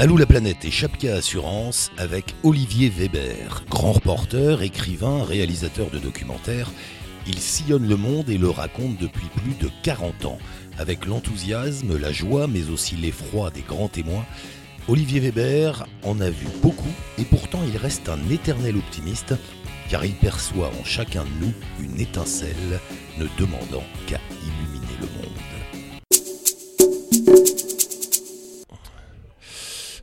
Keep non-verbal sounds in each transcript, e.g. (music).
Allô la planète et Chapka Assurance avec Olivier Weber, grand reporter, écrivain, réalisateur de documentaires. Il sillonne le monde et le raconte depuis plus de 40 ans. Avec l'enthousiasme, la joie, mais aussi l'effroi des grands témoins, Olivier Weber en a vu beaucoup et pourtant il reste un éternel optimiste car il perçoit en chacun de nous une étincelle ne demandant qu'à illuminer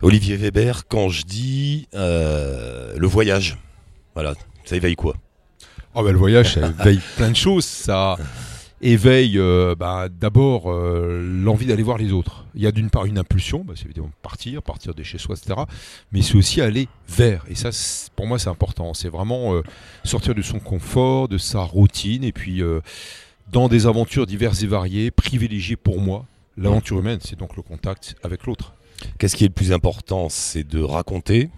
Olivier Weber, quand je dis euh, le voyage, voilà, ça éveille quoi? Oh ben, le voyage, ça éveille (laughs) plein de choses. Ça éveille euh, bah, d'abord euh, l'envie d'aller voir les autres. Il y a d'une part une impulsion, bah, c'est évidemment partir, partir de chez soi, etc. Mais c'est aussi aller vers. Et ça, pour moi, c'est important. C'est vraiment sortir de son confort, de sa routine, et puis dans des aventures diverses et variées, privilégier pour moi l'aventure humaine. C'est donc le contact avec l'autre. Qu'est-ce qui est le plus important C'est de raconter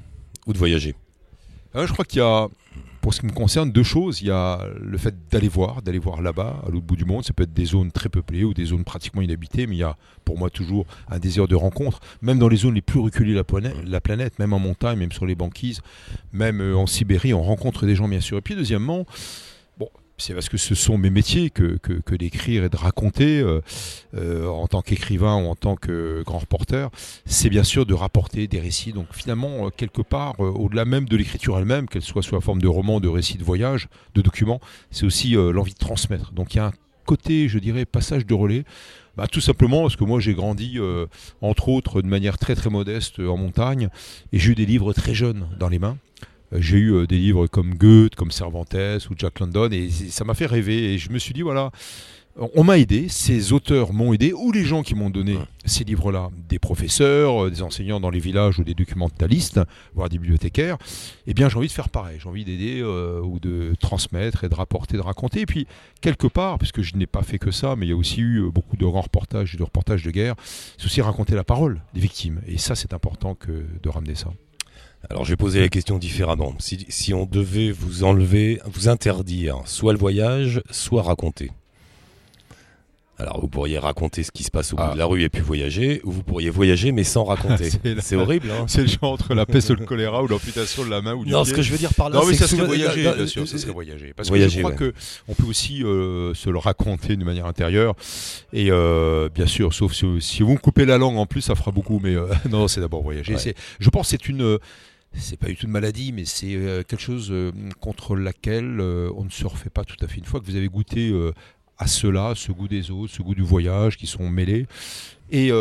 ou de voyager? Ah, Je crois qu'il y a, pour ce qui me concerne, deux choses. Il y a le fait d'aller voir, d'aller voir là-bas, à l'autre bout du monde. Ça peut être des zones très peuplées ou des zones pratiquement inhabitées, mais il y a pour moi toujours un désir de rencontre, même dans les zones les plus reculées de la planète, la planète même en montagne, même sur les banquises, même euh, en Sibérie, on rencontre des gens bien sûr. Et puis deuxièmement, c'est parce que ce sont mes métiers que, d'écrire et de raconter euh, euh, en tant qu'écrivain ou en tant que grand reporter, c'est bien sûr de rapporter des récits. Donc finalement, euh, quelque part, au-delà même de l'écriture elle-même, qu'elle soit sous la forme de roman, de récits de voyage, de documents, c'est aussi l'envie de transmettre. Donc il y a un côté, je dirais, passage de relais. Bah, tout simplement parce que moi j'ai grandi, entre autres, de manière très très modeste en montagne, et j'ai eu des livres très jeunes dans les mains. Euh, j'ai eu euh, des livres comme Goethe, comme Cervantes ou Jack London, et ça m'a fait rêver. Et je me suis dit, voilà, on m'a aidé, ces auteurs m'ont aidé, ou les gens qui m'ont donné ces livres-là, des professeurs, euh, des enseignants dans les villages ou des documentalistes, voire des bibliothécaires, eh bien j'ai envie de faire pareil, j'ai envie d'aider ou de transmettre et de rapporter, de raconter. Et puis, quelque part, puisque je n'ai pas fait que ça, mais il y a aussi eu beaucoup de grands reportages et de reportages de guerre, c'est aussi raconter la parole des victimes. Et ça, c'est important que de ramener ça. Alors je vais poser la question différemment. Si, on devait vous enlever, vous interdire soit le voyage, soit raconter. Alors vous pourriez raconter ce qui se passe au bout ah. de la rue et puis voyager, ou vous pourriez voyager mais sans raconter. (laughs) c'est horrible. Hein c'est le genre entre la peste ou le choléra ou l'amputation de la main ou du Non, ce que je veux dire par là, c'est ça serait voyager, bien sûr, ça serait voyager. Parce que je crois qu'on que on peut aussi euh, se le raconter d'une manière intérieure. Et euh, bien sûr, sauf si, vous me coupez la langue en plus, ça fera beaucoup. Mais euh, (laughs) non, c'est d'abord voyager. Je pense que c'est une c'est pas du tout une maladie, mais c'est euh, quelque chose euh, contre laquelle euh, on ne se refait pas tout à fait. Une fois que vous avez goûté à cela, ce goût des autres, ce goût du voyage qui sont mêlés, et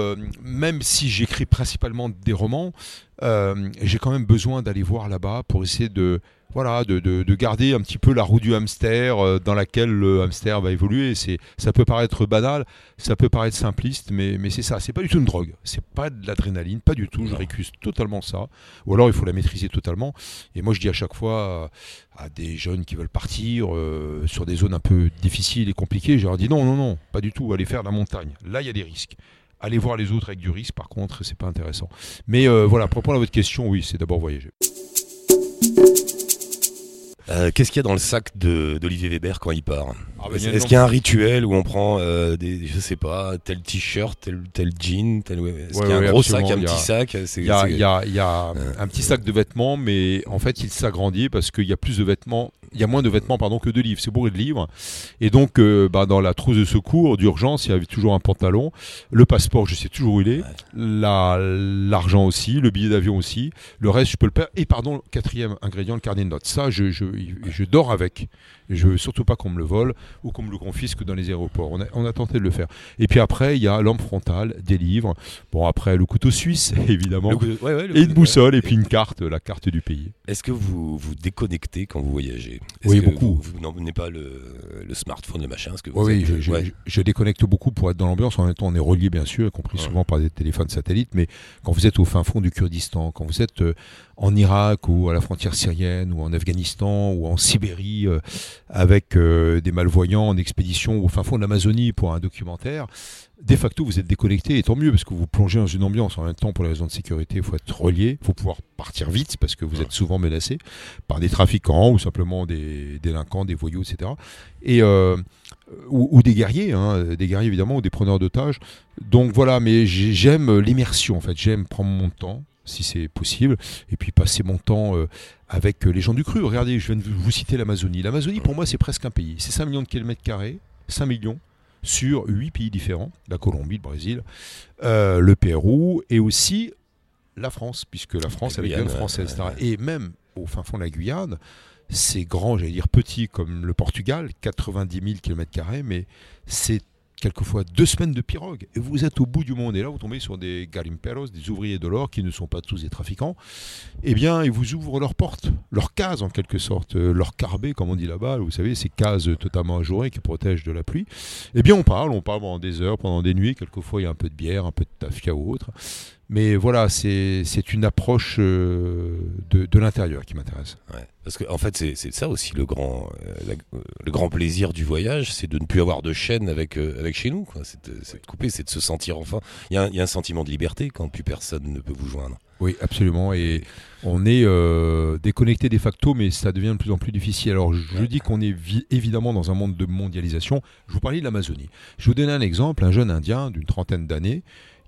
même si j'écris principalement des romans, j'ai quand même besoin d'aller voir là-bas pour essayer de voilà, de, de, garder un petit peu la roue du hamster euh, dans laquelle le hamster va évoluer. C'est, ça peut paraître banal, ça peut paraître simpliste, mais, mais c'est ça. C'est pas du tout une drogue. C'est pas de l'adrénaline, pas du tout. Je récuse totalement ça. Ou alors il faut la maîtriser totalement. Et moi je dis à chaque fois à, des jeunes qui veulent partir euh, sur des zones un peu difficiles et compliquées, je leur dis non, non, non, pas du tout. Allez faire la montagne. Là il y a des risques. Allez voir les autres avec du risque, par contre, c'est pas intéressant. Mais euh, voilà, pour répondre à votre question, oui, c'est d'abord voyager. Euh, qu'est-ce qu'il y a dans le sac d'Olivier Weber quand il part ah, bah, Est-ce qu'il y a un rituel où on prend euh, des, je sais pas, tel t-shirt, tel, tel jean, tel, est-ce qu'il y a un gros sac, un petit sac Il y a, y a, y a un petit sac de vêtements, mais en fait il s'agrandit parce qu'il y a plus de vêtements il y a moins de vêtements pardon que de livres. C'est bourré de livres. Et donc, euh, bah, dans la trousse de secours d'urgence, il y avait toujours un pantalon, le passeport, je sais toujours où il est, l'argent aussi, le billet d'avion aussi. Le reste, je peux le perdre. Et pardon, quatrième ingrédient, le carnet de notes. Ça, je, je, je dors avec. Je veux surtout pas qu'on me le vole ou qu'on me le confisque dans les aéroports. On a, on a, tenté de le faire. Et puis après, il y a lampe frontale, des livres. Bon, après, le couteau suisse, (laughs) évidemment. et une boussole, et puis une carte, la carte du pays. Est-ce que vous vous déconnectez quand vous voyagez? Oui, beaucoup. Vous, n'emmenez pas le, smartphone, le machin, ce que vous Oui, je, déconnecte beaucoup pour être dans l'ambiance. En même temps, on est relié, bien sûr, y compris souvent par des téléphones satellites. Mais quand vous êtes au fin fond du Kurdistan, quand vous êtes euh, en Irak ou à la frontière syrienne ou en Afghanistan ou en Sibérie euh, avec euh, des malvoyants en expédition au fin fond de l'Amazonie pour un documentaire, de facto, vous êtes déconnecté, et tant mieux, parce que vous plongez dans une ambiance. En même temps, pour les raisons de sécurité, il faut être relié, il faut pouvoir partir vite, parce que vous êtes souvent menacé par des trafiquants ou simplement des délinquants, des voyous, etc. Et, euh, ou, des guerriers, hein, des guerriers évidemment, ou des preneurs d'otages. Donc voilà, mais j'aime l'immersion, en fait. J'aime prendre mon temps, si c'est possible, et puis passer mon temps euh, avec les gens du cru. Regardez, je viens de vous citer l'Amazonie. L'Amazonie, pour moi, c'est presque un pays. C'est 5 millions de kilomètres carrés, 5 millions sur 8 pays différents, la Colombie, le Brésil, euh, le Pérou, et aussi la France, puisque la France, avec la Guyane française, etc. Et même au fin fond de la Guyane, c'est grand, j'allais dire petit comme le Portugal, 90 000 km, mais c'est quelquefois deux semaines de pirogue. Et vous êtes au bout du monde. Et là, vous tombez sur des garimperos, des ouvriers de l'or qui ne sont pas tous des trafiquants. Eh bien, ils vous ouvrent leurs portes, leurs cases en quelque sorte, euh, leurs carbets, comme on dit là-bas. Vous savez, ces cases totalement ajourées qui protègent de la pluie. Eh bien, on parle, on parle pendant des heures, pendant des nuits. Quelquefois, il y a un peu de bière, un peu de tafia ou autre. Mais voilà, c'est une approche euh, de, de l'intérieur qui m'intéresse. Ouais. Parce qu'en en fait, c'est ça aussi le grand, euh, le grand plaisir du voyage, c'est de ne plus avoir de chaîne avec, euh, avec chez nous. C'est de, de, couper, c'est de se sentir enfin. Il y, a un, y, a un sentiment de liberté quand plus personne ne peut vous joindre. Oui, absolument. Et on est euh, déconnecté de facto, mais ça devient de plus en plus difficile. Alors, je dis qu'on est évidemment dans un monde de mondialisation. Je vous parlais de l'Amazonie. Je vais vous donner un exemple. Un jeune Indien d'une trentaine d'années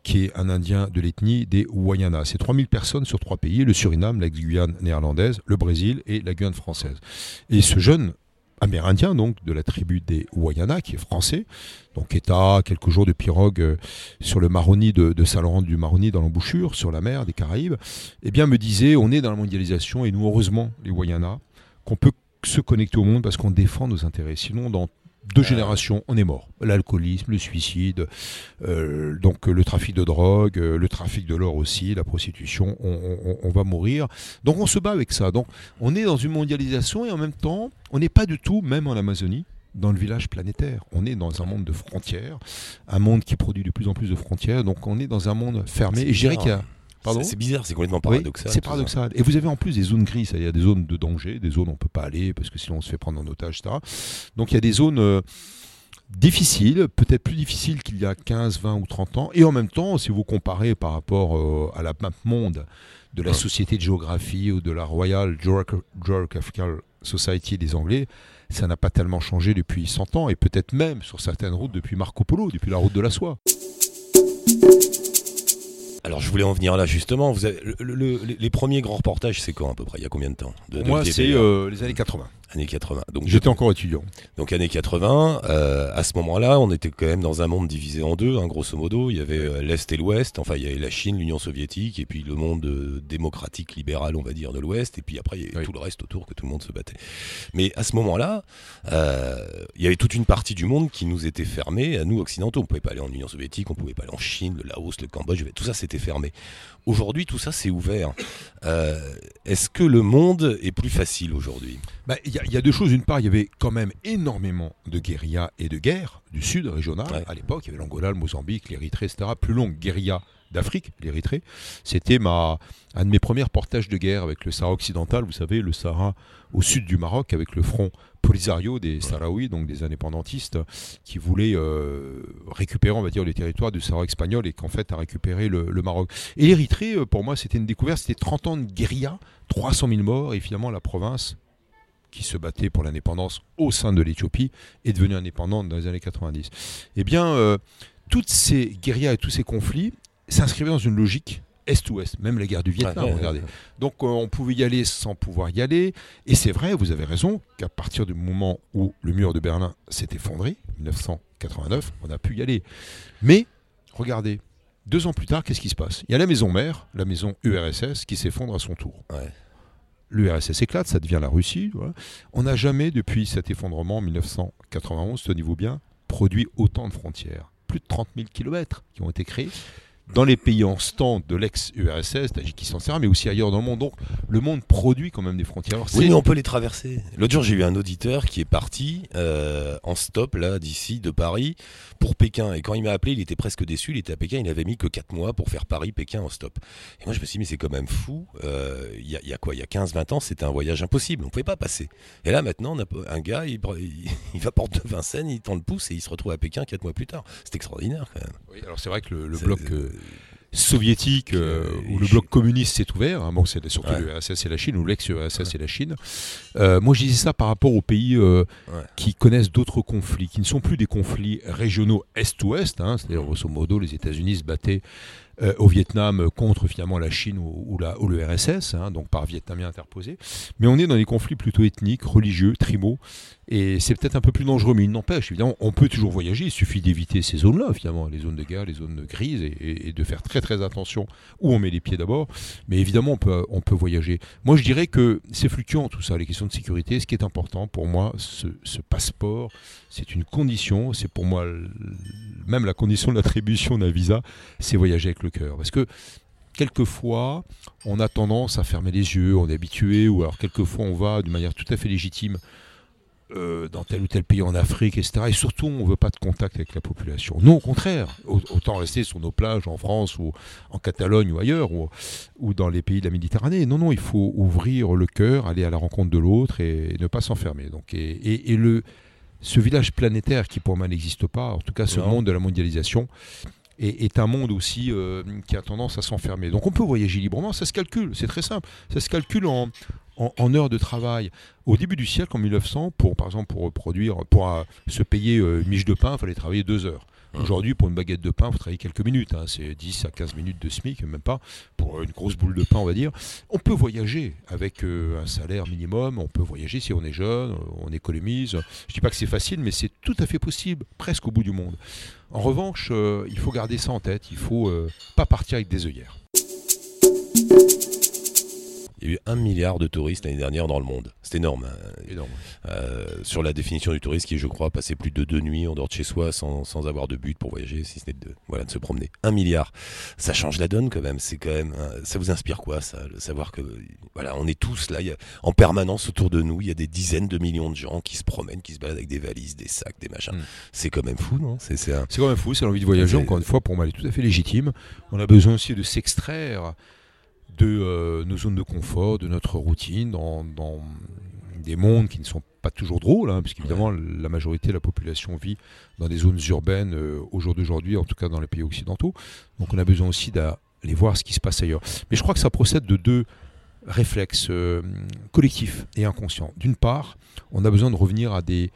qui est un Indien de l'ethnie des Wayana. C'est 3000 personnes sur trois pays, le Suriname, la Guyane néerlandaise, le Brésil et la Guyane française. Et ce jeune amérindien, donc, de la tribu des Wayana, qui est français, donc à quelques jours de pirogue euh, sur le Maroni de, Saint-Laurent du Maroni, dans l'embouchure, sur la mer des Caraïbes, eh bien, me disait, on est dans la mondialisation, et nous, heureusement, les Wayana, qu'on peut se connecter au monde parce qu'on défend nos intérêts. Sinon, dans deux générations, on est mort. L'alcoolisme, le suicide, euh, donc le trafic de drogue, euh, le trafic de l'or aussi, la prostitution, on, va mourir. Donc on se bat avec ça. Donc on est dans une mondialisation et en même temps, on n'est pas du tout, même en Amazonie, dans le village planétaire. On est dans un monde de frontières, un monde qui produit de plus en plus de frontières. Donc on est dans un monde fermé. Et je dirais qu'il y a c'est bizarre, c'est complètement paradoxal. c'est paradoxal. Et vous avez en plus des zones grises, il y a des zones de danger, des zones où on ne peut pas aller parce que sinon on se fait prendre en otage, etc. Donc il y a des zones euh, difficiles, peut-être plus difficiles qu'il y a 15, 20 ou 30 ans. Et en même temps, si vous comparez par rapport euh, à la map monde de la Société de géographie ou de la Royal Geographical Society des Anglais, ça n'a pas tellement changé depuis 100 ans et peut-être même sur certaines routes depuis Marco Polo, depuis la route de la soie. Alors je voulais en venir là justement. Vous avez, les premiers grands reportages, c'est quand à peu près? Il y a combien de temps? Moi, c'est euh, les années 80 années 80. Donc j'étais encore étudiant. Donc années 80, euh, à ce moment-là, on était quand même dans un monde divisé en deux, hein, grosso modo. Il y avait euh, l'est et l'ouest. Enfin, il y avait la Chine, l'Union soviétique, et puis le monde euh, démocratique libéral, on va dire, de l'ouest. Et puis après, il y avait tout le reste autour que tout le monde se battait. Mais à ce moment-là, euh, il y avait toute une partie du monde qui nous était fermée à nous occidentaux. On pouvait pas aller en Union soviétique, on pouvait pas aller en Chine, le Laos, le Cambodge. Tout ça, c'était fermé. Aujourd'hui, tout ça, c'est ouvert. Euh, Est-ce que le monde est plus facile aujourd'hui? Bah, Il y, a deux choses. D'une part, il y avait quand même énormément de guérillas et de guerres du sud régional. À l'époque, il y avait l'Angola, le Mozambique, l'Érythrée, etc. Plus longue guérilla d'Afrique, l'Érythrée. C'était ma, un de mes premiers portages de guerre avec le Sahara occidental, vous savez, le Sahara au sud du Maroc, avec le front Polisario des Sahraouis, donc des indépendantistes, qui voulaient euh, récupérer, on va dire, les territoires du Sahara espagnol et qu'en fait a récupéré le, Maroc. Et l'Érythrée, euh, pour moi, c'était une découverte, c'était 30 ans de guérilla, 300 000 morts, et finalement la province qui se battait pour l'indépendance au sein de l'Éthiopie est devenue indépendante dans les années 90. Eh bien, euh, toutes ces guérillas et tous ces conflits s'inscrivait dans une logique est-ouest, même la guerre du Vietnam, regardez. Donc euh, on pouvait y aller sans pouvoir y aller. Et c'est vrai, vous avez raison, qu'à partir du moment où le mur de Berlin s'est effondré, 1989, on a pu y aller. Mais, regardez, deux ans plus tard, qu'est-ce qui se passe? Il y a la maison mère, la maison URSS, qui s'effondre à son tour. L'URSS éclate, ça devient la Russie. On n'a jamais, depuis cet effondrement en 1991, tenez-vous bien, produit autant de frontières. Plus de 30 000 kilomètres qui ont été créés dans les pays en stand de l'ex-URSS, Tadjikistan, etc., mais aussi ailleurs dans le monde. Donc le monde produit quand même des frontières. oui, mais on peut les traverser. L'autre jour, j'ai eu un auditeur qui est parti euh, en stop, là, d'ici, de Paris, pour Pékin. Et quand il m'a appelé, il était presque déçu. Il était à Pékin, il avait mis que 4 mois pour faire Paris-Pékin en stop. Et moi, je me suis dit, mais c'est quand même fou. Euh, il y, a quoi? Il y a 15-20 ans, c'était un voyage impossible. On ne pouvait pas passer. Et là, maintenant, on a un gars, il, (laughs) il, va porte de Vincennes, il tend le pouce et il se retrouve à Pékin 4 mois plus tard. C'est extraordinaire, quand même. Oui, alors c'est vrai que le, bloc. Euh, soviétique euh, où le bloc communiste s'est ouvert. Hein, bon, c'est surtout ouais. l'URSS et la Chine ou l'ex-URSS et la Chine. Euh, moi, je disais ça par rapport aux pays euh, qui connaissent d'autres conflits, qui ne sont plus des conflits régionaux est-ouest. Hein, C'est-à-dire, grosso modo, les États-Unis se battaient euh, au Vietnam contre finalement la Chine ou, la, ou le RSS, hein, donc par Vietnamiens interposés. Mais on est dans des conflits plutôt ethniques, religieux, tribaux, et c'est peut-être un peu plus dangereux, mais il n'empêche, évidemment, on peut toujours voyager, il suffit d'éviter ces zones-là, finalement, les zones de guerre, les zones grises, et, de faire très très attention où on met les pieds d'abord. Mais évidemment, on peut, on peut voyager. Moi, je dirais que c'est fluctuant tout ça, les questions de sécurité. Ce qui est important pour moi, ce, ce passeport, c'est une condition, c'est pour moi même la condition de l'attribution d'un visa, c'est voyager avec le cœur. Parce que quelquefois, on a tendance à fermer les yeux, on est habitué, ou alors quelquefois on va de manière tout à fait légitime euh, dans tel ou tel pays en Afrique, etc. Et surtout, on ne veut pas de contact avec la population. Non, au contraire, autant rester sur nos plages en France ou en Catalogne ou ailleurs, ou, ou dans les pays de la Méditerranée. Non, non, il faut ouvrir le cœur, aller à la rencontre de l'autre et, ne pas s'enfermer. Donc, et, et, le, ce village planétaire qui pour moi n'existe pas, en tout cas ce monde de la mondialisation, est, un monde aussi euh, qui a tendance à s'enfermer. Donc on peut voyager librement, ça se calcule, c'est très simple. Ça se calcule en, en, heures de travail. Au début du siècle, en 1900, pour, par exemple, pour produire, pour euh, se payer euh, une miche de pain, il fallait travailler deux heures. Mmh. Aujourd'hui, pour une baguette de pain, il faut travailler quelques minutes. Hein. c'est 10 à 15 minutes de SMIC, même pas, pour une grosse boule de pain, on va dire. On peut voyager avec euh, un salaire minimum, on peut voyager si on est jeune, on économise. Je ne dis pas que c'est facile, mais c'est tout à fait possible, presque au bout du monde. En revanche, il faut garder ça en tête, il ne faut pas partir avec des œillères. Il y a eu un milliard de touristes l'année dernière dans le monde. C'est énorme. Hein. énorme. Euh, sur la définition du tourisme, qui est, je crois, passer plus de deux nuits en dehors de chez soi sans, sans avoir de but pour voyager, si ce n'est de, voilà, de se promener. Un milliard. Ça change la donne quand même. C'est quand même. Ça vous inspire quoi, ça Le savoir que voilà, on est tous là, en permanence autour de nous. Il y a des dizaines de millions de gens qui se promènent, qui se baladent avec des valises, des sacs, des machins. Hmm. C'est quand même fou, non? C'est quand même fou. C'est l'envie de voyager. Encore une fois, pour moi, elle est tout à fait légitime. On a besoin aussi de s'extraire de euh, nos zones de confort, de notre routine, dans, des mondes qui ne sont pas toujours drôles, hein, puisqu'évidemment la majorité de la population vit dans des zones urbaines euh, au jour d'aujourd'hui, en tout cas dans les pays occidentaux. Donc on a besoin aussi d'aller voir ce qui se passe ailleurs. Mais je crois que ça procède de deux réflexes euh, collectifs et inconscients. D'une part, on a besoin de revenir à des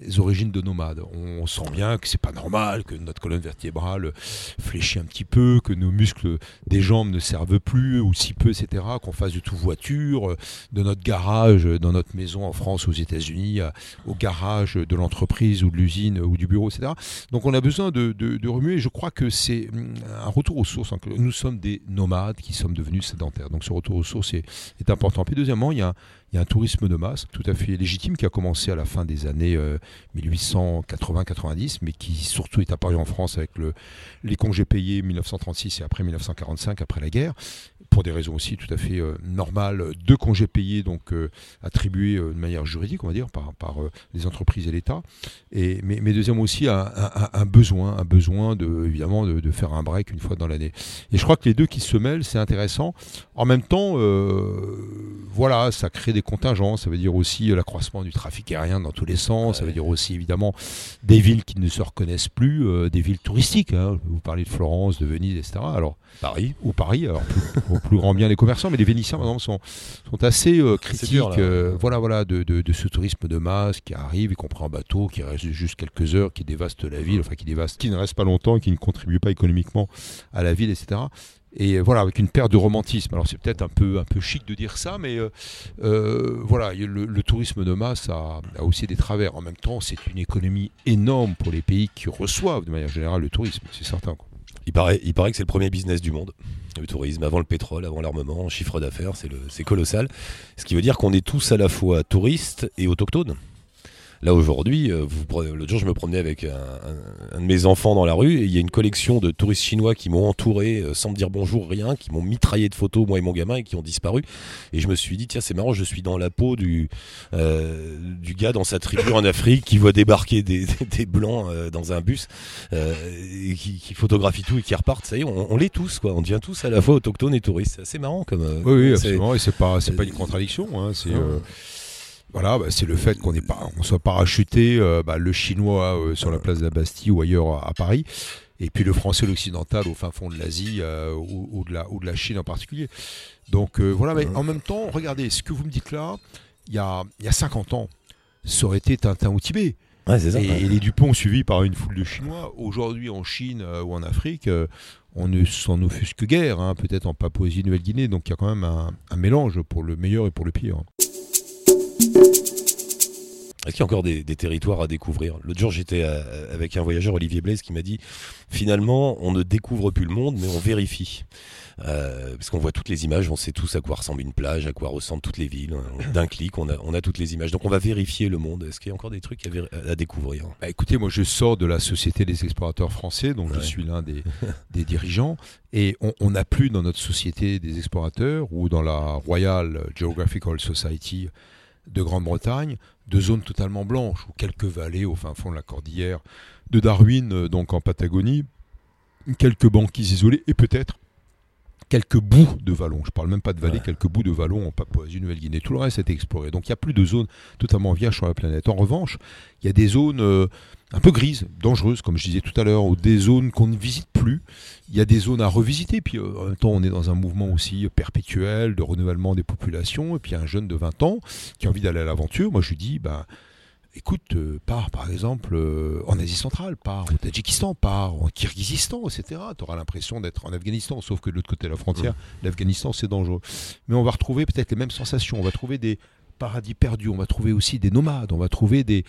les origines de nomades. On sent bien que c'est pas normal, que notre colonne vertébrale fléchit un petit peu, que nos muscles des jambes ne servent plus, ou si peu, etc. Qu'on fasse de tout voiture, de notre garage, dans notre maison en France, aux États-Unis, au garage de l'entreprise ou de l'usine ou du bureau, etc. Donc on a besoin de, remuer. Je crois que c'est hum, un retour aux sources. Hein, nous sommes des nomades qui sommes devenus sédentaires. Donc ce retour aux sources est, est important. Puis deuxièmement, il y a un tourisme de masse tout à fait légitime qui a commencé à la fin des années 1880-90, euh, mais qui surtout est apparu en France avec le, les congés payés 1936 et après 1945, après la guerre, pour des raisons aussi tout à fait euh, normales, deux congés payés donc euh, attribués de manière juridique, on va dire, par, par les entreprises et l'État. Et mais, mais deuxièmement aussi un, un, besoin, un besoin de évidemment de, de, faire un break une fois dans l'année. Et je crois que les deux qui se mêlent, c'est intéressant. En même temps, voilà, ça crée des contingents, ça veut dire aussi euh, l'accroissement du trafic aérien dans tous les sens, ça veut dire aussi évidemment des villes qui ne se reconnaissent plus, euh, des villes touristiques. Hein. Vous parlez de Florence, de Venise, etc. Alors Paris ou Paris, alors au plus grand bien les commerçants, mais les Vénitiens par exemple sont, sont assez euh, critiques. voilà, voilà, de, de, ce tourisme de masse qui arrive, y compris en bateau, qui reste juste quelques heures, qui dévaste la ville, enfin qui dévaste, qui ne reste pas longtemps, qui ne contribue pas économiquement à la ville, etc et voilà avec une paire de romantisme. Alors c'est peut-être un peu un peu chic de dire ça, mais euh, euh, voilà, le, tourisme de masse a, aussi des travers. En même temps, c'est une économie énorme pour les pays qui reçoivent de manière générale le tourisme, c'est certain. Il paraît, il paraît que c'est le premier business du monde, le tourisme, avant le pétrole, avant l'armement, chiffre d'affaires, c'est colossal. Ce qui veut dire qu'on est tous à la fois touristes et autochtones. Là aujourd'hui, euh, l'autre jour je me promenais avec un, de mes enfants dans la rue et il y a une collection de touristes chinois qui m'ont entouré euh, sans me dire bonjour, rien, qui m'ont mitraillé de photos, moi et mon gamin, et qui ont disparu. Et je me suis dit, tiens, c'est marrant, je suis dans la peau du, euh, du gars dans sa tribu en Afrique qui voit débarquer des, (laughs) des, blancs dans un bus, et qui, qui, photographie tout et qui repartent. Ça y est, on, on l'est tous, quoi. On devient tous à la fois autochtones et touristes. C'est assez marrant comme. oui, oui, absolument. Et c'est pas, c'est pas une contradiction. Hein, c'est. Voilà, bah, c'est le fait qu'on on soit parachuté, euh, bah, le chinois euh, sur la place de la Bastille ou ailleurs à, Paris, et puis le français, l'occidental au fin fond de l'Asie euh, ou, de la, ou de la Chine en particulier. Donc voilà, mais en même temps, regardez, ce que vous me dites là, il y a, il y a 50 ans, ça aurait été Tintin ou Tibet. Ouais, c'est ça. Et, ouais. et les Dupont suivis par une foule de Chinois. Aujourd'hui, en Chine ou en Afrique, on ne s'en offusque guère, hein, peut-être en Papouasie-Nouvelle-Guinée. Donc il y a quand même un, un mélange pour le meilleur et pour le pire. Est-ce qu'il y a encore des, des territoires à découvrir L'autre jour, j'étais euh, avec un voyageur, Olivier Blaise, qui m'a dit finalement, on ne découvre plus le monde, mais on vérifie. Euh, parce qu'on voit toutes les images, on sait tous à quoi ressemble une plage, à quoi ressemblent toutes les villes. D'un clic, on a, on a toutes les images. Donc on va vérifier le monde. Est-ce qu'il y a encore des trucs à, découvrir? Bah, écoutez, moi je sors de la Société des explorateurs français, donc je suis l'un des, des dirigeants, et on n'a plus dans notre Société des explorateurs ou dans la Royal Geographical Society de Grande-Bretagne de zones totalement blanches ou quelques vallées au fin fond de la cordillère de Darwin, euh, donc en Patagonie, quelques banquises isolées et peut-être quelques bouts de vallons. Je parle même pas de vallées, Ouais. quelques bouts de vallons en Papouasie-Nouvelle-Guinée. Tout le reste a été exploré. Donc il n'y a plus de zones totalement vierges sur la planète. En revanche, il y a des zones euh, un peu grises, dangereuses, comme je disais tout à l'heure, ou des zones qu'on ne visite plus. Il y a des zones à revisiter. Puis euh, en même temps, on est dans un mouvement aussi perpétuel de renouvellement des populations. Et puis il y a un jeune de 20 ans qui a envie d'aller à l'aventure. Moi, je lui dis, ben, écoute, euh, pars par exemple euh, en Asie centrale, pars au Tadjikistan, pars en Kirghizistan, etc. Tu auras l'impression d'être en Afghanistan, sauf que de l'autre côté de la frontière, l'Afghanistan, c'est dangereux. Mais on va retrouver peut-être les mêmes sensations. On va trouver des paradis perdus. On va trouver aussi des nomades. On va trouver des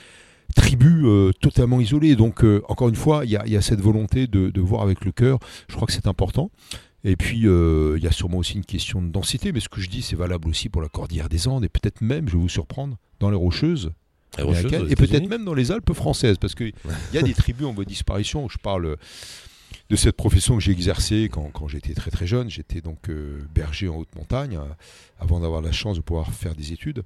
tribus euh, totalement isolées. Donc, encore une fois, il y a, il y a cette volonté de, de voir avec le cœur. Je crois que c'est important. Et puis, euh, il y a sûrement aussi une question de densité, mais ce que je dis, c'est valable aussi pour la Cordillère des Andes, et peut-être même, je vais vous surprendre, dans les Rocheuses, Et peut-être même dans les Alpes françaises, parce qu'il y a des (laughs) tribus en voie de disparition. Je parle de cette profession que j'ai exercée quand, quand j'étais très très jeune. J'étais donc euh, berger en haute montagne, euh, avant d'avoir la chance de pouvoir faire des études.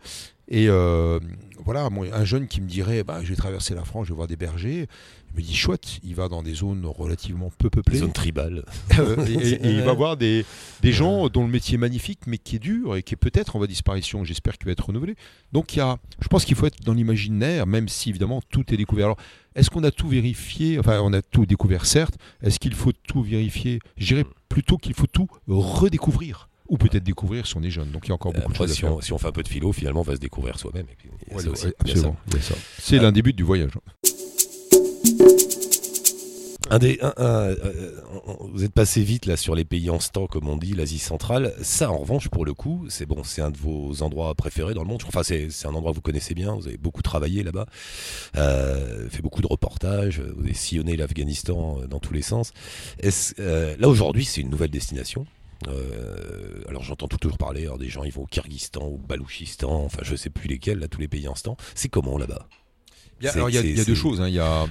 Et euh, voilà, un jeune qui me dirait, bah, je vais traverser la France, je vais voir des bergers. Il me dit, chouette, il va dans des zones relativement peu peuplées. zones tribales. Euh, et, et- et il va voir des, des gens dont le métier est magnifique, mais qui est dur et qui est peut-être en voie de disparition. J'espère qu'il va être renouvelé. Donc il y a, je pense qu'il faut être dans l'imaginaire, même si évidemment tout est découvert. Alors, est-ce qu'on a tout vérifié? Enfin, on a tout découvert, certes. Est-ce qu'il faut tout vérifier? Je dirais plutôt qu'il faut tout redécouvrir. Ou peut-être découvrir si on est jeune. Donc il y a encore beaucoup Après, de choses si à faire. on, si on fait un peu de philo, finalement, on va se découvrir soi-même. Ouais, absolument. C'est l'un des buts du voyage. Un des, un- un- euh, on- vous êtes passé vite là sur les pays en stand, comme on dit, l'Asie centrale. Ça, en revanche, pour le coup, c'est bon, c'est un de vos endroits préférés dans le monde. Enfin, c'est c'est un endroit que vous connaissez bien. Vous avez beaucoup travaillé là-bas, euh, fait beaucoup de reportages. Vous avez sillonné l'Afghanistan euh, dans tous les sens. Euh, là aujourd'hui, c'est une nouvelle destination. Euh, alors j'entends toujours parler, alors des gens ils vont au Kyrgyzstan, au Balouchistan, enfin je sais plus lesquels, là tous les pays en stand. C'est comment là-bas? Il y a, alors, il y a- c'est- il y a deux choses. hein. Il, y a,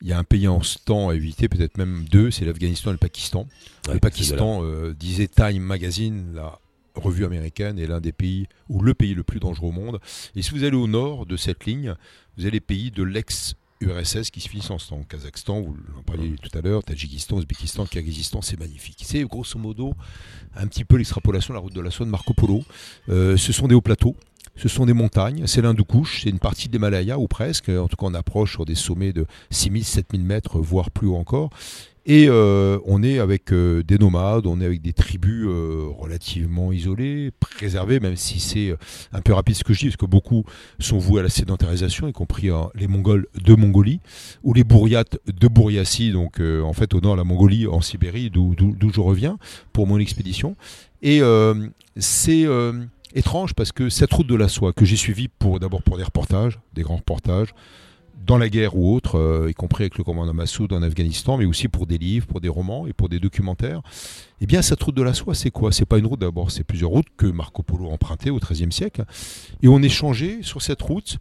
il y a un pays en ce temps à éviter, peut-être même deux, c'est l'Afghanistan et le Pakistan. Ouais, le Pakistan, euh, disait Time Magazine, la revue américaine, est l'un des pays, ou le pays le plus dangereux au monde. Et si vous allez au nord de cette ligne, vous avez les pays de l'ex-URSS qui se finissent en ce temps. Kazakhstan, vous en parliez tout à l'heure, Tadjikistan, Ouzbékistan, Kyrgyzstan, c'est magnifique. C'est grosso modo un petit peu l'extrapolation de la route de la soie de Marco Polo. Euh, ce sont des hauts plateaux. Ce sont des montagnes, c'est l'Hindoukouche, c'est une partie de l'Himalaya ou presque, en tout cas on approche sur des sommets de 6000, 7000 mètres, voire plus haut encore. Et euh, on est avec euh, des nomades, on est avec des tribus euh, relativement isolées, préservées, même si c'est un peu rapide ce que je dis, parce que beaucoup sont voués à la sédentarisation, y compris les Mongols de Mongolie, ou les Bouriates de Bouriassi, donc en fait au nord de la Mongolie, en Sibérie, d'où je reviens pour mon expédition. Et c'est étrange parce que cette route de la soie que j'ai suivie pour d'abord pour des reportages, des grands reportages, dans la guerre ou autre, euh, y compris avec le commandant Massoud en Afghanistan, mais aussi pour des livres, pour des romans et pour des documentaires. Eh bien, cette route de la soie, c'est quoi? C'est pas une route d'abord, c'est plusieurs routes que Marco Polo a empruntées au XIIIe siècle. Et on échangeait sur cette route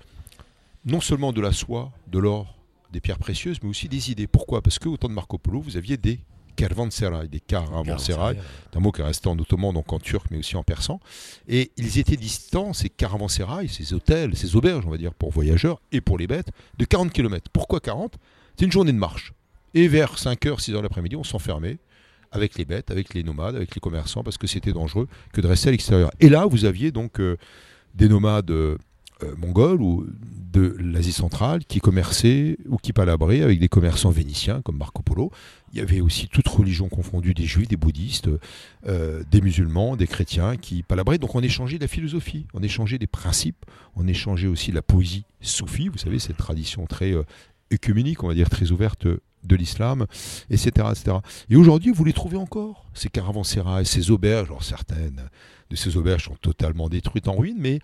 non seulement de la soie, de l'or, des pierres précieuses, mais aussi des idées. Pourquoi? Parce qu'au temps de Marco Polo, vous aviez des caravansérail, des caravansérail, c'est un mot qui est resté en ottoman, donc en turc, mais aussi en persan. Et ils étaient distants, ces caravansérails, ces hôtels, ces auberges, on va dire, pour voyageurs et pour les bêtes, de 40 km. Pourquoi 40 C'est une journée de marche. Et vers 5h, 6h l'après-midi, on s'enfermait avec les bêtes, avec les nomades, avec les commerçants, parce que c'était dangereux que de rester à l'extérieur. Et là, vous aviez donc euh, des nomades euh, euh, mongols ou de l'Asie centrale qui commerçaient ou qui palabraient avec des commerçants vénitiens comme Marco Polo. Il y avait aussi toute religion confondue, des juifs, des bouddhistes, euh, des musulmans, des chrétiens qui palabraient. Donc on échangeait de la philosophie, on échangeait des principes, on échangeait aussi la poésie soufie, vous savez, cette tradition très euh, œcuménique, on va dire très ouverte de l'islam, etc., etc. Et aujourd'hui, vous les trouvez encore, ces caravansérails, ces auberges. Alors certaines de ces auberges sont totalement détruites en ruine, mais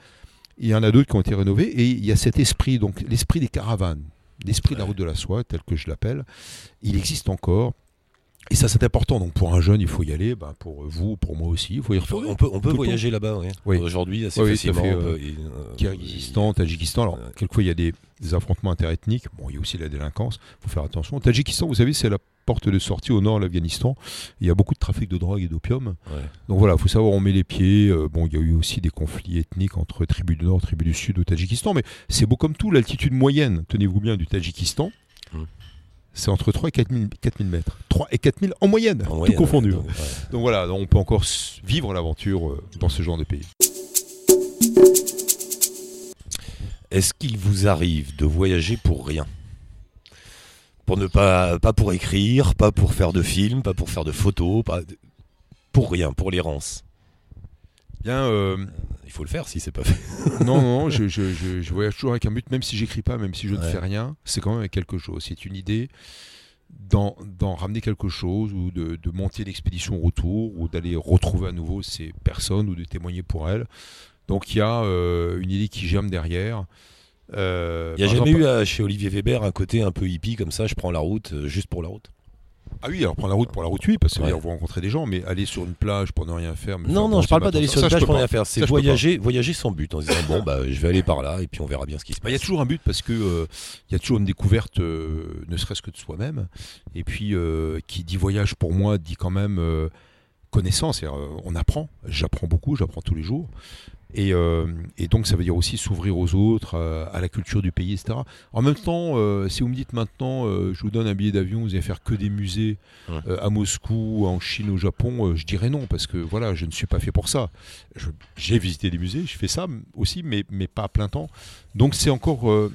il y en a d'autres qui ont été rénovées. Et il y a cet esprit, donc l'esprit des caravanes, l'esprit de la route de la soie, tel que je l'appelle, il existe encore. Et ça, c'est important. Donc, pour un jeune, il faut y aller. Bah, pour vous, pour moi aussi, il faut y retourner. On peut, on peut voyager là-bas, oui. Aujourd'hui, assez facilement. Fait, euh, Kyrgyzstan, Tadjikistan. Alors, quelquefois, il y a des, affrontements interethniques. Bon, il y a aussi la délinquance. Il faut faire attention. Tadjikistan, vous savez, c'est la porte de sortie au nord de l'Afghanistan. Il y a beaucoup de trafic de drogue et d'opium. Donc voilà, il faut savoir où on met les pieds. Euh, bon, il y a eu aussi des conflits ethniques entre tribus du nord tribus du sud au Tadjikistan. Mais c'est beau comme tout. L'altitude moyenne, tenez-vous bien, du Tadjikistan, hum c'est entre 3 et 4 000, mètres. 3 et 4 000 en moyenne, tout confondu. donc, voilà, on peut encore vivre l'aventure euh, dans ce genre de pays. Est-ce qu'il vous arrive de voyager pour rien? Pour ne pas, pas pour écrire, pas pour faire de films, pas pour faire de photos, pas pour rien, pour l'errance Bien, euh, il faut le faire si c'est pas fait. (laughs) non, non, je, je, voyage toujours avec un but, même si j'écris pas, même si je ne fais rien, c'est quand même avec quelque chose. C'est une idée d'en ramener quelque chose ou de, monter l'expédition retour ou d'aller retrouver à nouveau ces personnes ou de témoigner pour elles. Donc il y a euh, une idée qui germe derrière. Euh, il n'y a jamais eu chez Olivier Weber un côté un peu hippie comme ça, je prends la route juste pour la route ah oui, alors prendre la route pour la route, oui, parce que ouais. vous rencontrer des gens, mais aller sur une plage pour ne rien faire. Non, non, je parle pas d'aller sur une plage pour ne rien faire. C'est voyager, voyager sans but, en se disant bon, bah, je vais aller par là et puis on verra bien ce qui se passe. Il y a toujours un but parce que euh, il y a toujours une découverte, euh, ne serait-ce que de soi-même. Et puis, euh, qui dit voyage pour moi dit quand même connaissance. on apprend. J'apprends beaucoup, j'apprends tous les jours. Euh, et, donc ça veut dire aussi s'ouvrir aux autres, euh, à la culture du pays, etc. En même temps, euh, si vous me dites maintenant, je vous donne un billet d'avion, vous allez faire que des musées à Moscou, en Chine, au Japon, je dirais non, parce que voilà, je ne suis pas fait pour ça. J'ai visité des musées, je fais ça aussi, mais, mais pas à plein temps. Donc c'est encore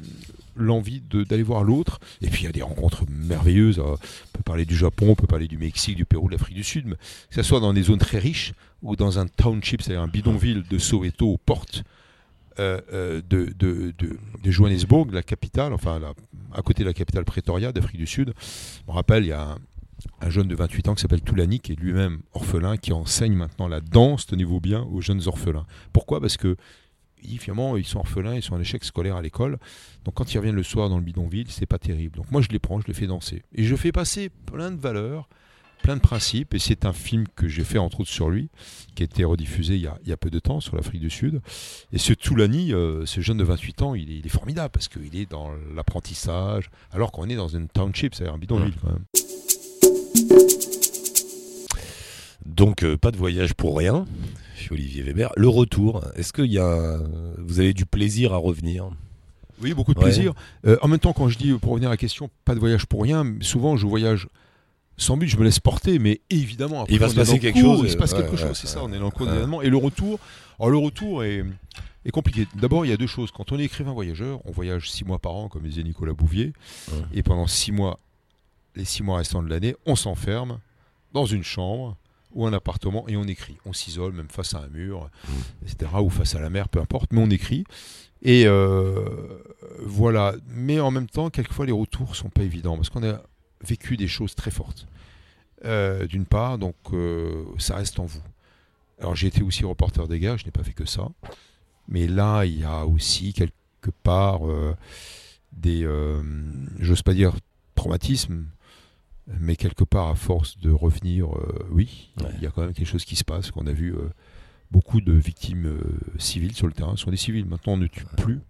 l'envie d'aller voir l'autre. Et puis il y a des rencontres merveilleuses. On peut parler du Japon, on peut parler du Mexique, du Pérou, de l'Afrique du Sud, que ce soit dans des zones très riches ou dans un township, c'est-à-dire un bidonville de Soweto aux portes euh, euh, de, Johannesburg, la capitale, enfin à côté de la capitale Pretoria d'Afrique du Sud. Me rappelle, il y a un, jeune de 28 ans qui s'appelle Toulani, qui est lui-même orphelin, qui enseigne maintenant la danse, tenez-vous bien, aux jeunes orphelins. Pourquoi? Parce que finalement, ils sont orphelins, ils sont en échec scolaire à l'école. Donc quand ils reviennent le soir dans le bidonville, c'est pas terrible. Donc moi, je les prends, je les fais danser. Et je fais passer plein de valeurs, plein de principes. Et c'est un film que j'ai fait entre autres sur lui, qui a été rediffusé il y a, peu de temps sur l'Afrique du Sud. Et ce Toulani, euh, ce jeune de 28 ans, il est, formidable parce qu'il est dans l'apprentissage, alors qu'on est dans une township, c'est-à-dire un bidonville quand même. Donc euh, pas de voyage pour rien chez Olivier Weber. Le retour, est-ce que y a, vous avez du plaisir à revenir? Oui, beaucoup de plaisir. Euh, en même temps, quand je dis, pour revenir à la question, pas de voyage pour rien, souvent je voyage sans but, je me laisse porter, mais évidemment, après, il va se passer quelque chose. Il se passe quelque chose, c'est ça, on est dans le cours d'événement. Et le retour, alors le retour est, est compliqué. D'abord, il y a deux choses. Quand on est écrivain voyageur, on voyage six mois par an, comme disait Nicolas Bouvier, et pendant six mois, les six mois restants de l'année, on s'enferme dans une chambre ou un appartement et on écrit. On s'isole même face à un mur, mmh. etc. ou face à la mer, peu importe, mais on écrit. Et euh, voilà. Mais en même temps, quelquefois, les retours sont pas évidents parce qu'on a vécu des choses très fortes. Euh, d'une part, donc euh, ça reste en vous. Alors j'ai été aussi reporter des guerres, je n'ai pas fait que ça. Mais là, il y a aussi quelque part des, j'ose pas dire traumatismes, mais quelque part, à force de revenir, euh, oui, il y a quand même quelque chose qui se passe, qu'on a vu euh, beaucoup de victimes euh, civiles sur le terrain. Ce sont des civils. Maintenant, on ne tue plus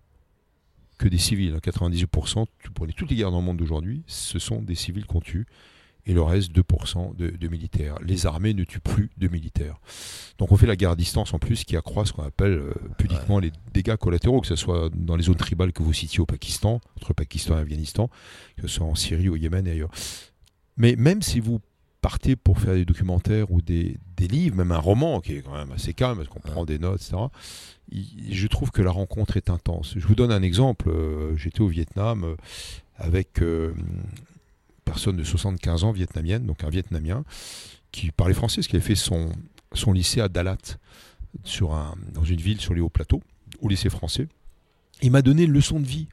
que des civils. 98%, tu prenais toutes les guerres dans le monde d'aujourd'hui, ce sont des civils qu'on tue. Et le reste, 2% de, militaires. Les armées ne tuent plus de militaires. Donc on fait la guerre à distance en plus qui accroît ce qu'on appelle pudiquement les dégâts collatéraux, que ce soit dans les zones tribales que vous citiez au Pakistan, entre Pakistan et Afghanistan, que ce soit en Syrie, au Yémen et ailleurs. Mais même si vous partez pour faire des documentaires ou des, des livres, même un roman qui est quand même assez calme parce qu'on prend des notes, etc. je trouve que la rencontre est intense. Je vous donne un exemple. euh, J'étais au Vietnam euh, avec euh, une personne de 75 ans vietnamienne, donc un Vietnamien qui parlait français, parce qu'il avait fait son, son lycée à Dalat, sur un, dans une ville sur les hauts plateaux, au lycée français. Il m'a donné une leçon de vie.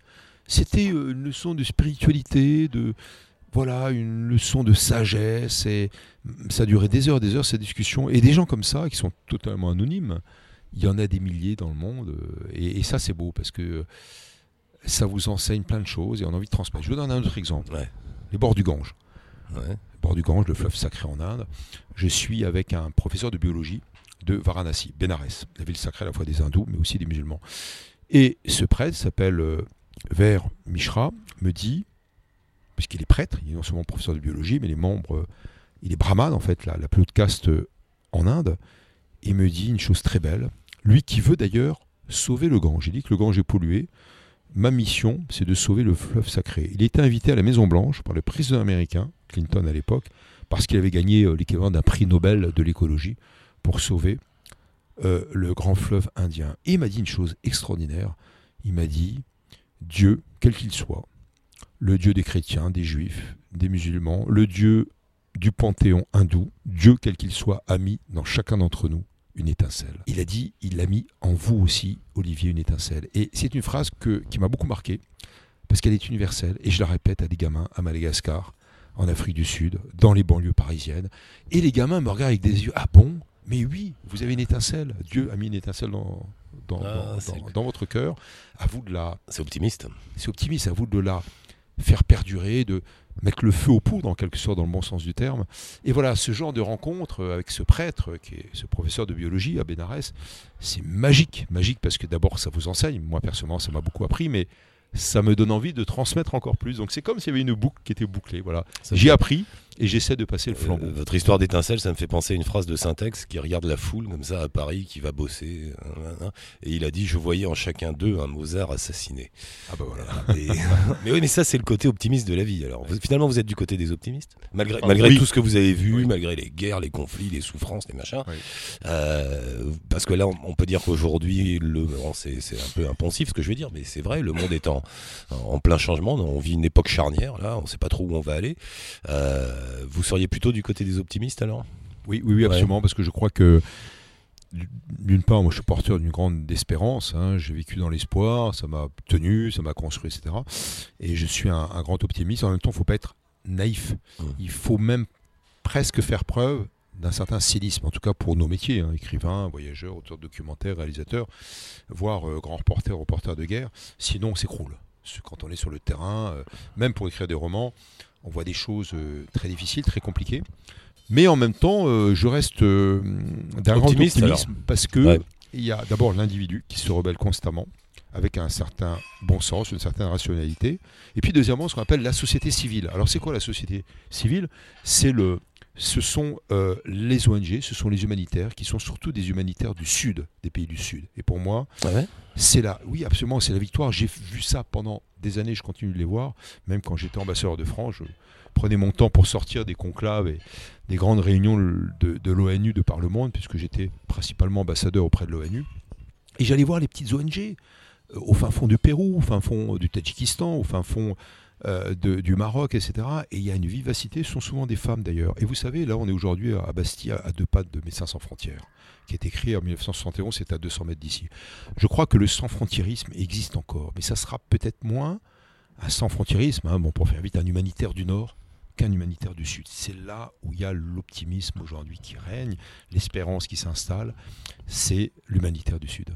C'était euh, une leçon de spiritualité, de voilà, une leçon de sagesse. Et ça a duré des heures, des heures cette discussion. Et des gens comme ça, qui sont totalement anonymes, il y en a des milliers dans le monde. euh, Et, et ça, c'est beau parce que ça vous enseigne plein de choses et on a envie de transmettre. Je vous donne un autre exemple. Ouais. Les bords du Gange Ouais. bord du Gange, le fleuve sacré en Inde. Je suis avec un professeur de biologie de Varanasi, Benares, la ville sacrée à la fois des hindous mais aussi des musulmans. Et ce prêtre s'appelle euh, Ver Mishra, me dit, puisqu'il est prêtre, il est non seulement professeur de biologie, mais les membres, euh, il est brahman en fait, la, la plus haute caste euh, en Inde, et me dit une chose très belle, lui qui veut d'ailleurs sauver le Gange. Il dit que le Gange est pollué. Ma mission, c'est de sauver le fleuve sacré. Il était invité à la Maison Blanche par le président américain, Clinton à l'époque, parce qu'il avait gagné euh, l'équivalent d'un prix Nobel de l'écologie pour sauver euh, le grand fleuve indien. Et il m'a dit une chose extraordinaire. Il m'a dit, Dieu, quel qu'il soit, le Dieu des chrétiens, des juifs, des musulmans, le Dieu du panthéon hindou, Dieu quel qu'il soit, a mis dans chacun d'entre nous une étincelle. Il a dit, il a mis en vous aussi, Olivier, une étincelle. Et c'est une phrase que, qui m'a beaucoup marqué, parce qu'elle est universelle, et je la répète à des gamins à Madagascar, en Afrique du Sud, dans les banlieues parisiennes. Et les gamins me regardent avec des yeux, ah bon? Mais oui, vous avez une étincelle. Dieu a mis une étincelle dans, dans, Ah, dans- dans votre cœur. À vous de la, C'est optimiste. c'est optimiste, à vous de la faire perdurer, de mettre le feu aux poudres, en quelque sorte, dans le bon sens du terme. Et voilà, ce genre de rencontre euh, avec ce prêtre, euh, qui est ce professeur de biologie à Bénarès, c'est magique. Magique parce que d'abord, ça vous enseigne. Moi, personnellement, ça m'a beaucoup appris, mais ça me donne envie de transmettre encore plus. Donc, c'est comme s'il y avait une boucle qui était bouclée. Voilà. J'ai appris et j'essaie de passer le flambeau. Euh, votre histoire d'étincelle, ça me fait penser à une phrase de Syntex qui regarde la foule comme ça à Paris, qui va bosser. euh, euh, Et il a dit Je voyais en chacun d'eux un Mozart assassiné. Ah bah voilà. (laughs) Et- (laughs) mais oui, mais ça, c'est le côté optimiste de la vie. Alors, vous- finalement, vous êtes du côté des optimistes? Malgré, Ah, malgré oui. tout ce que vous avez vu, Oui. malgré les guerres, les conflits, les souffrances, les machins. Oui. Euh, parce que là, on, on peut dire qu'aujourd'hui, le, c'est c'est un peu impensif ce que je vais dire, mais c'est vrai, le monde est en, en plein changement. On vit une époque charnière, là, on ne sait pas trop où on va aller. Euh, vous seriez plutôt du côté des optimistes alors? Oui, oui, oui, absolument, parce que je crois que d'une part, moi je suis porteur d'une grande espérance, hein, j'ai vécu dans l'espoir, ça m'a tenu, ça m'a construit, etc. Et je suis un, un grand optimiste. En même temps, il ne faut pas être naïf. Il faut même presque faire preuve d'un certain cynisme, en tout cas pour nos métiers, hein, écrivain, voyageur, auteur de documentaire, réalisateur, voire euh, grand reporter, reporter de guerre. Sinon, on s'écroule. Quand on est sur le terrain, euh, même pour écrire des romans, on voit des choses euh, très difficiles, très compliquées. Mais en même temps, euh, je reste euh, d'un grand optimisme parce que Ouais. il y a d'abord l'individu qui se rebelle constamment avec un certain bon sens, une certaine rationalité. Et puis deuxièmement, ce qu'on appelle la société civile. Alors c'est quoi la société civile? C'est le, ce sont euh, les ONG, ce sont les humanitaires qui sont surtout des humanitaires du sud, des pays du sud. Et pour moi, c'est la, oui, absolument, c'est la victoire. J'ai vu ça pendant des années, je continue de les voir. Même quand j'étais ambassadeur de France, je prenais mon temps pour sortir des conclaves et des grandes réunions de, de l'ONU de par le monde, puisque j'étais principalement ambassadeur auprès de l'ONU. Et j'allais voir les petites ONG euh, au fin fond du Pérou, au fin fond du Tadjikistan, au fin fond euh, de- du Maroc, etc. Et il y a une vivacité, ce sont souvent des femmes d'ailleurs. Et vous savez, là on est aujourd'hui à Bastia, à deux pas de Médecins sans frontières, qui est écrit en 1971, c'est à 200 mètres d'ici. Je crois que le sans-frontiérisme existe encore, mais ça sera peut-être moins un sans-frontiérisme, hein, bon, pour faire vite, un humanitaire du Nord qu'un humanitaire du Sud. C'est là où il y a l'optimisme aujourd'hui qui règne, l'espérance qui s'installe, c'est l'humanitaire du Sud.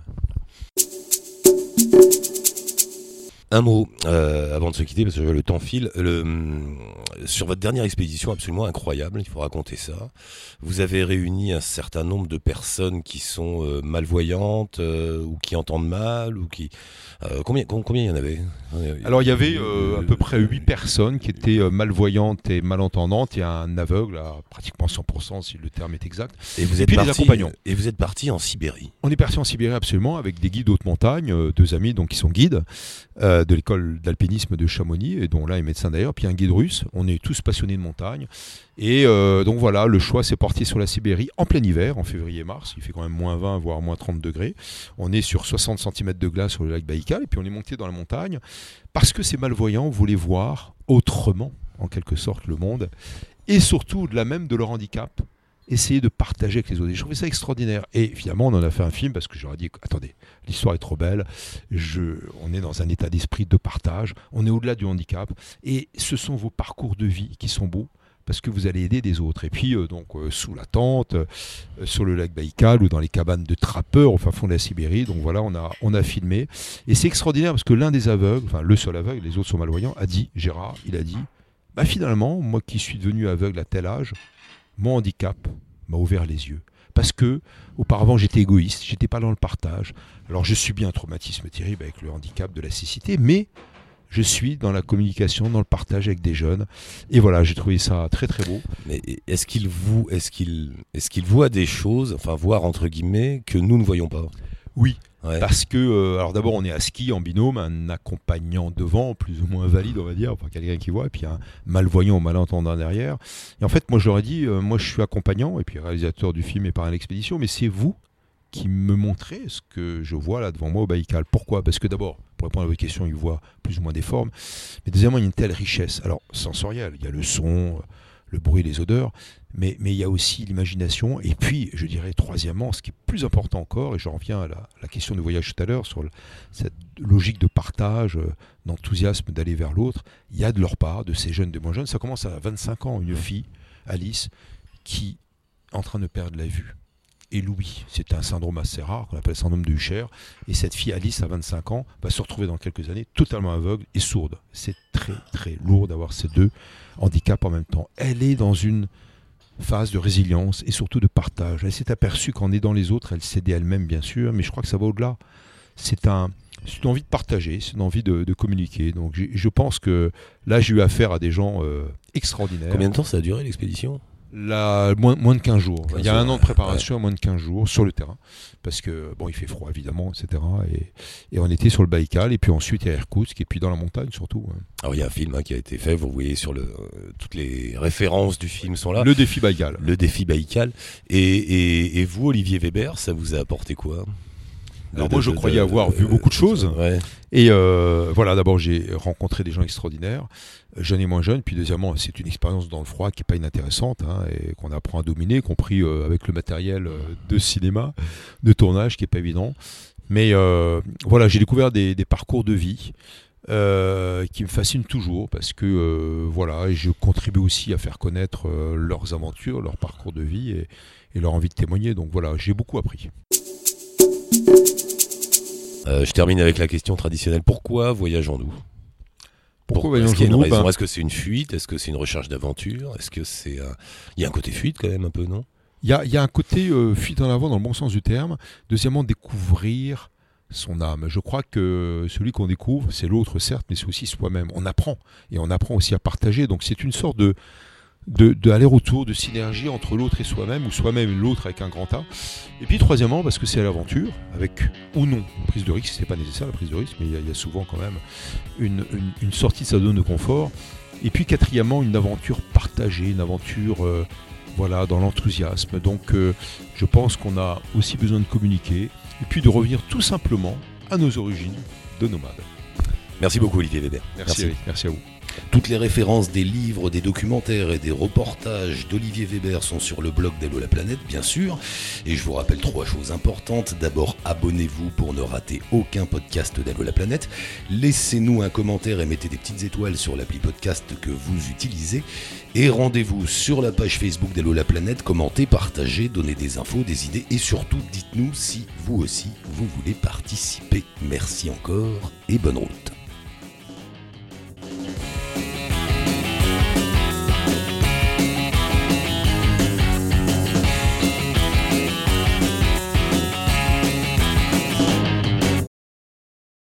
Un mot euh, avant de se quitter, parce que le temps file. Le, hum, sur votre dernière expédition absolument incroyable, il faut raconter ça. Vous avez réuni un certain nombre de personnes qui sont euh, malvoyantes euh, ou qui entendent mal ou qui euh, combien com- combien il y en avait? Alors il y avait euh, à peu près 8 personnes qui étaient euh, malvoyantes et malentendantes et un aveugle à pratiquement 100% si le terme est exact. Et vous êtes parti et vous êtes parti en Sibérie. On est parti en Sibérie absolument avec des guides haute montagne, euh, deux amis donc qui sont guides, euh, de l'école d'alpinisme de Chamonix, et dont l'un est médecin d'ailleurs, puis un guide russe. On est tous passionnés de montagne. Et euh, donc voilà, le choix s'est porté sur la Sibérie en plein hiver, en février-mars. Il fait quand même moins 20, voire moins 30 degrés. On est sur 60 cm de glace sur le lac Baïkal, et puis on est monté dans la montagne parce que ces malvoyants voulaient voir autrement, en quelque sorte, le monde, et surtout, de la même de leur handicap, essayer de partager avec les autres. Et je trouvais ça extraordinaire. Et finalement, on en a fait un film parce que j'aurais dit attendez, l'histoire est trop belle. Je, on est dans un état d'esprit de partage. On est au-delà du handicap. Et ce sont vos parcours de vie qui sont beaux parce que vous allez aider des autres. Et puis, euh, donc, euh, sous la tente, euh, sur le lac Baïkal ou dans les cabanes de trappeurs au fin fond de la Sibérie. Donc voilà, on a, on a filmé. Et c'est extraordinaire parce que l'un des aveugles, enfin le seul aveugle, les autres sont malvoyants, a dit, Gérard, il a dit, bah finalement, moi qui suis devenu aveugle à tel âge, mon handicap m'a ouvert les yeux. Parce que auparavant j'étais égoïste, j'étais pas dans le partage. Alors je subis un traumatisme terrible avec le handicap de la cécité, mais je suis dans la communication, dans le partage avec des jeunes. Et voilà, j'ai trouvé ça très très beau. Mais est-ce qu'il vous, est-ce qu'il, est-ce qu'il voit des choses, enfin voir entre guillemets, que nous ne voyons pas? Oui. Parce que, euh, alors d'abord, on est à ski en binôme, un accompagnant devant, plus ou moins valide, on va dire, enfin quelqu'un qui voit, et puis un malvoyant ou malentendant derrière. Et en fait, moi, je leur ai dit, euh, moi, je suis accompagnant, et puis réalisateur du film et par l'expédition, mais c'est vous qui me montrait ce que je vois là devant moi au Baïkal. Pourquoi? Parce que d'abord, pour répondre à votre question, il voit plus ou moins des formes. Mais deuxièmement, il y a une telle richesse. Alors, sensorielle, il y a le son, le bruit, les odeurs, mais, mais il y a aussi l'imagination. Et puis, je dirais, troisièmement, ce qui est plus important encore, et j'en reviens à la, question du voyage tout à l'heure, sur cette logique de partage, euh, d'enthousiasme d'aller vers l'autre, il y a de leur part, de ces jeunes, de moins jeunes, ça commence à 25 ans, une fille, Alice, qui est en train de perdre la vue et Louis. C'est un syndrome assez rare qu'on appelle le syndrome de Hucher. Et cette fille, Alice, à 25 ans, va se retrouver dans quelques années totalement aveugle et sourde. C'est très très lourd d'avoir ces deux handicaps en même temps. Elle est dans une phase de résilience et surtout de partage. Elle s'est aperçue qu'en aidant les autres, elle s'aidait elle-même, bien sûr, mais je crois que ça va au-delà. C'est un, une envie de partager, c'est une envie de, communiquer. Donc je pense que là, j'ai eu affaire à des gens euh, extraordinaires. Combien de temps ça a duré l'expédition? La, moins, moins de 15 jours. Il y a un an de préparation à moins de 15 jours sur le terrain. Parce que, bon, il fait froid évidemment, etc. Et, et on était sur le Baïkal, et puis ensuite il y a Irkoutsk, et puis dans la montagne surtout. Alors il y a un film hein, qui a été fait, vous voyez sur le. Euh, toutes les références du film sont là. Le défi Baïkal. Le défi Baïkal. Et, et, vous, Olivier Weber, ça vous a apporté quoi? Alors moi je croyais avoir vu beaucoup de choses. Et euh, voilà, d'abord j'ai rencontré des gens extraordinaires, jeunes et moins jeunes. Puis deuxièmement, c'est une expérience dans le froid qui est pas inintéressante hein, et qu'on apprend à dominer, compris euh, avec le matériel euh, de cinéma, de tournage qui est pas évident. Mais voilà, j'ai découvert des, parcours de vie. qui me fascinent toujours parce que voilà, je contribue aussi à faire connaître leurs aventures, leur parcours de vie et, et leur envie de témoigner. Donc voilà, j'ai beaucoup appris. Euh, je termine avec la question traditionnelle. Pourquoi voyageons-nous? Pourquoi voyageons-nous? ben Est-ce que c'est une fuite? Est-ce que c'est une recherche d'aventure? Est-ce que c'est il y a un côté fuite quand même un peu non? Il y a, un côté euh, fuite en avant dans le bon sens du terme. Deuxièmement, découvrir son âme. Je crois que celui qu'on découvre, c'est l'autre certes, mais c'est aussi soi-même. On apprend et on apprend aussi à partager. Donc c'est une sorte de de, aller-retour, de synergie entre l'autre et soi-même, ou soi-même et l'autre avec un grand A. Et puis troisièmement, parce que c'est à l'aventure, avec ou non prise de risque, c'est pas nécessaire la prise de risque, mais il y, a souvent quand même une, sortie de sa zone de confort. Et puis quatrièmement, une aventure partagée, une aventure euh, voilà, dans l'enthousiasme. Donc euh, je pense qu'on a aussi besoin de communiquer, et puis de revenir tout simplement à nos origines de nomades. Merci beaucoup Olivier Weber. merci. merci à vous. Toutes les références des livres, des documentaires et des reportages d'Olivier Weber sont sur le blog d'Allo la planète, bien sûr. Et je vous rappelle trois choses importantes. D'abord, abonnez-vous pour ne rater aucun podcast d'Allo la planète. Laissez-nous un commentaire et mettez des petites étoiles sur l'appli podcast que vous utilisez. Et rendez-vous sur la page Facebook d'Allo la planète, commentez, partagez, donnez des infos, des idées et surtout dites-nous si vous aussi vous voulez participer. Merci encore et bonne route.